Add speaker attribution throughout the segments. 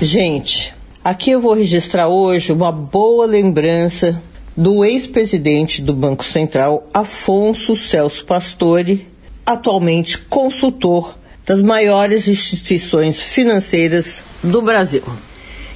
Speaker 1: Gente, aqui eu vou registrar hoje uma boa lembrança do ex-presidente do Banco Central, Afonso Celso Pastore, atualmente consultor das maiores instituições financeiras do Brasil.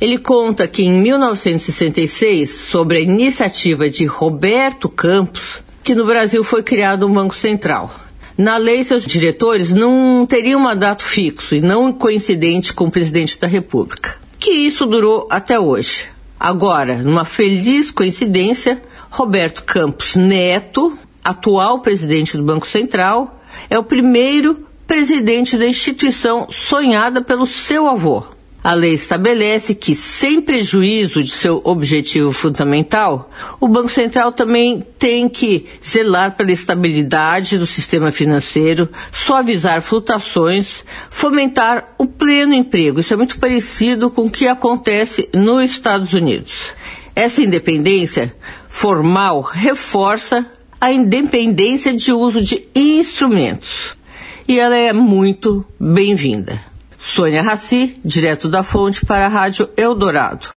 Speaker 1: Ele conta que em 1966, sobre a iniciativa de Roberto Campos, que no Brasil foi criado um Banco Central. Na lei, seus diretores não teriam mandato fixo e não coincidente com o presidente da República. Que isso durou até hoje. Agora, numa feliz coincidência, Roberto Campos Neto, atual presidente do Banco Central, é o primeiro presidente da instituição sonhada pelo seu avô. A lei estabelece que, sem prejuízo de seu objetivo fundamental, o Banco Central também tem que zelar pela estabilidade do sistema financeiro, suavizar flutuações, fomentar o pleno emprego. Isso é muito parecido com o que acontece nos Estados Unidos. Essa independência formal reforça a independência de uso de instrumentos. E ela é muito bem-vinda. Sônia Raci, direto da fonte para a Rádio Eldorado.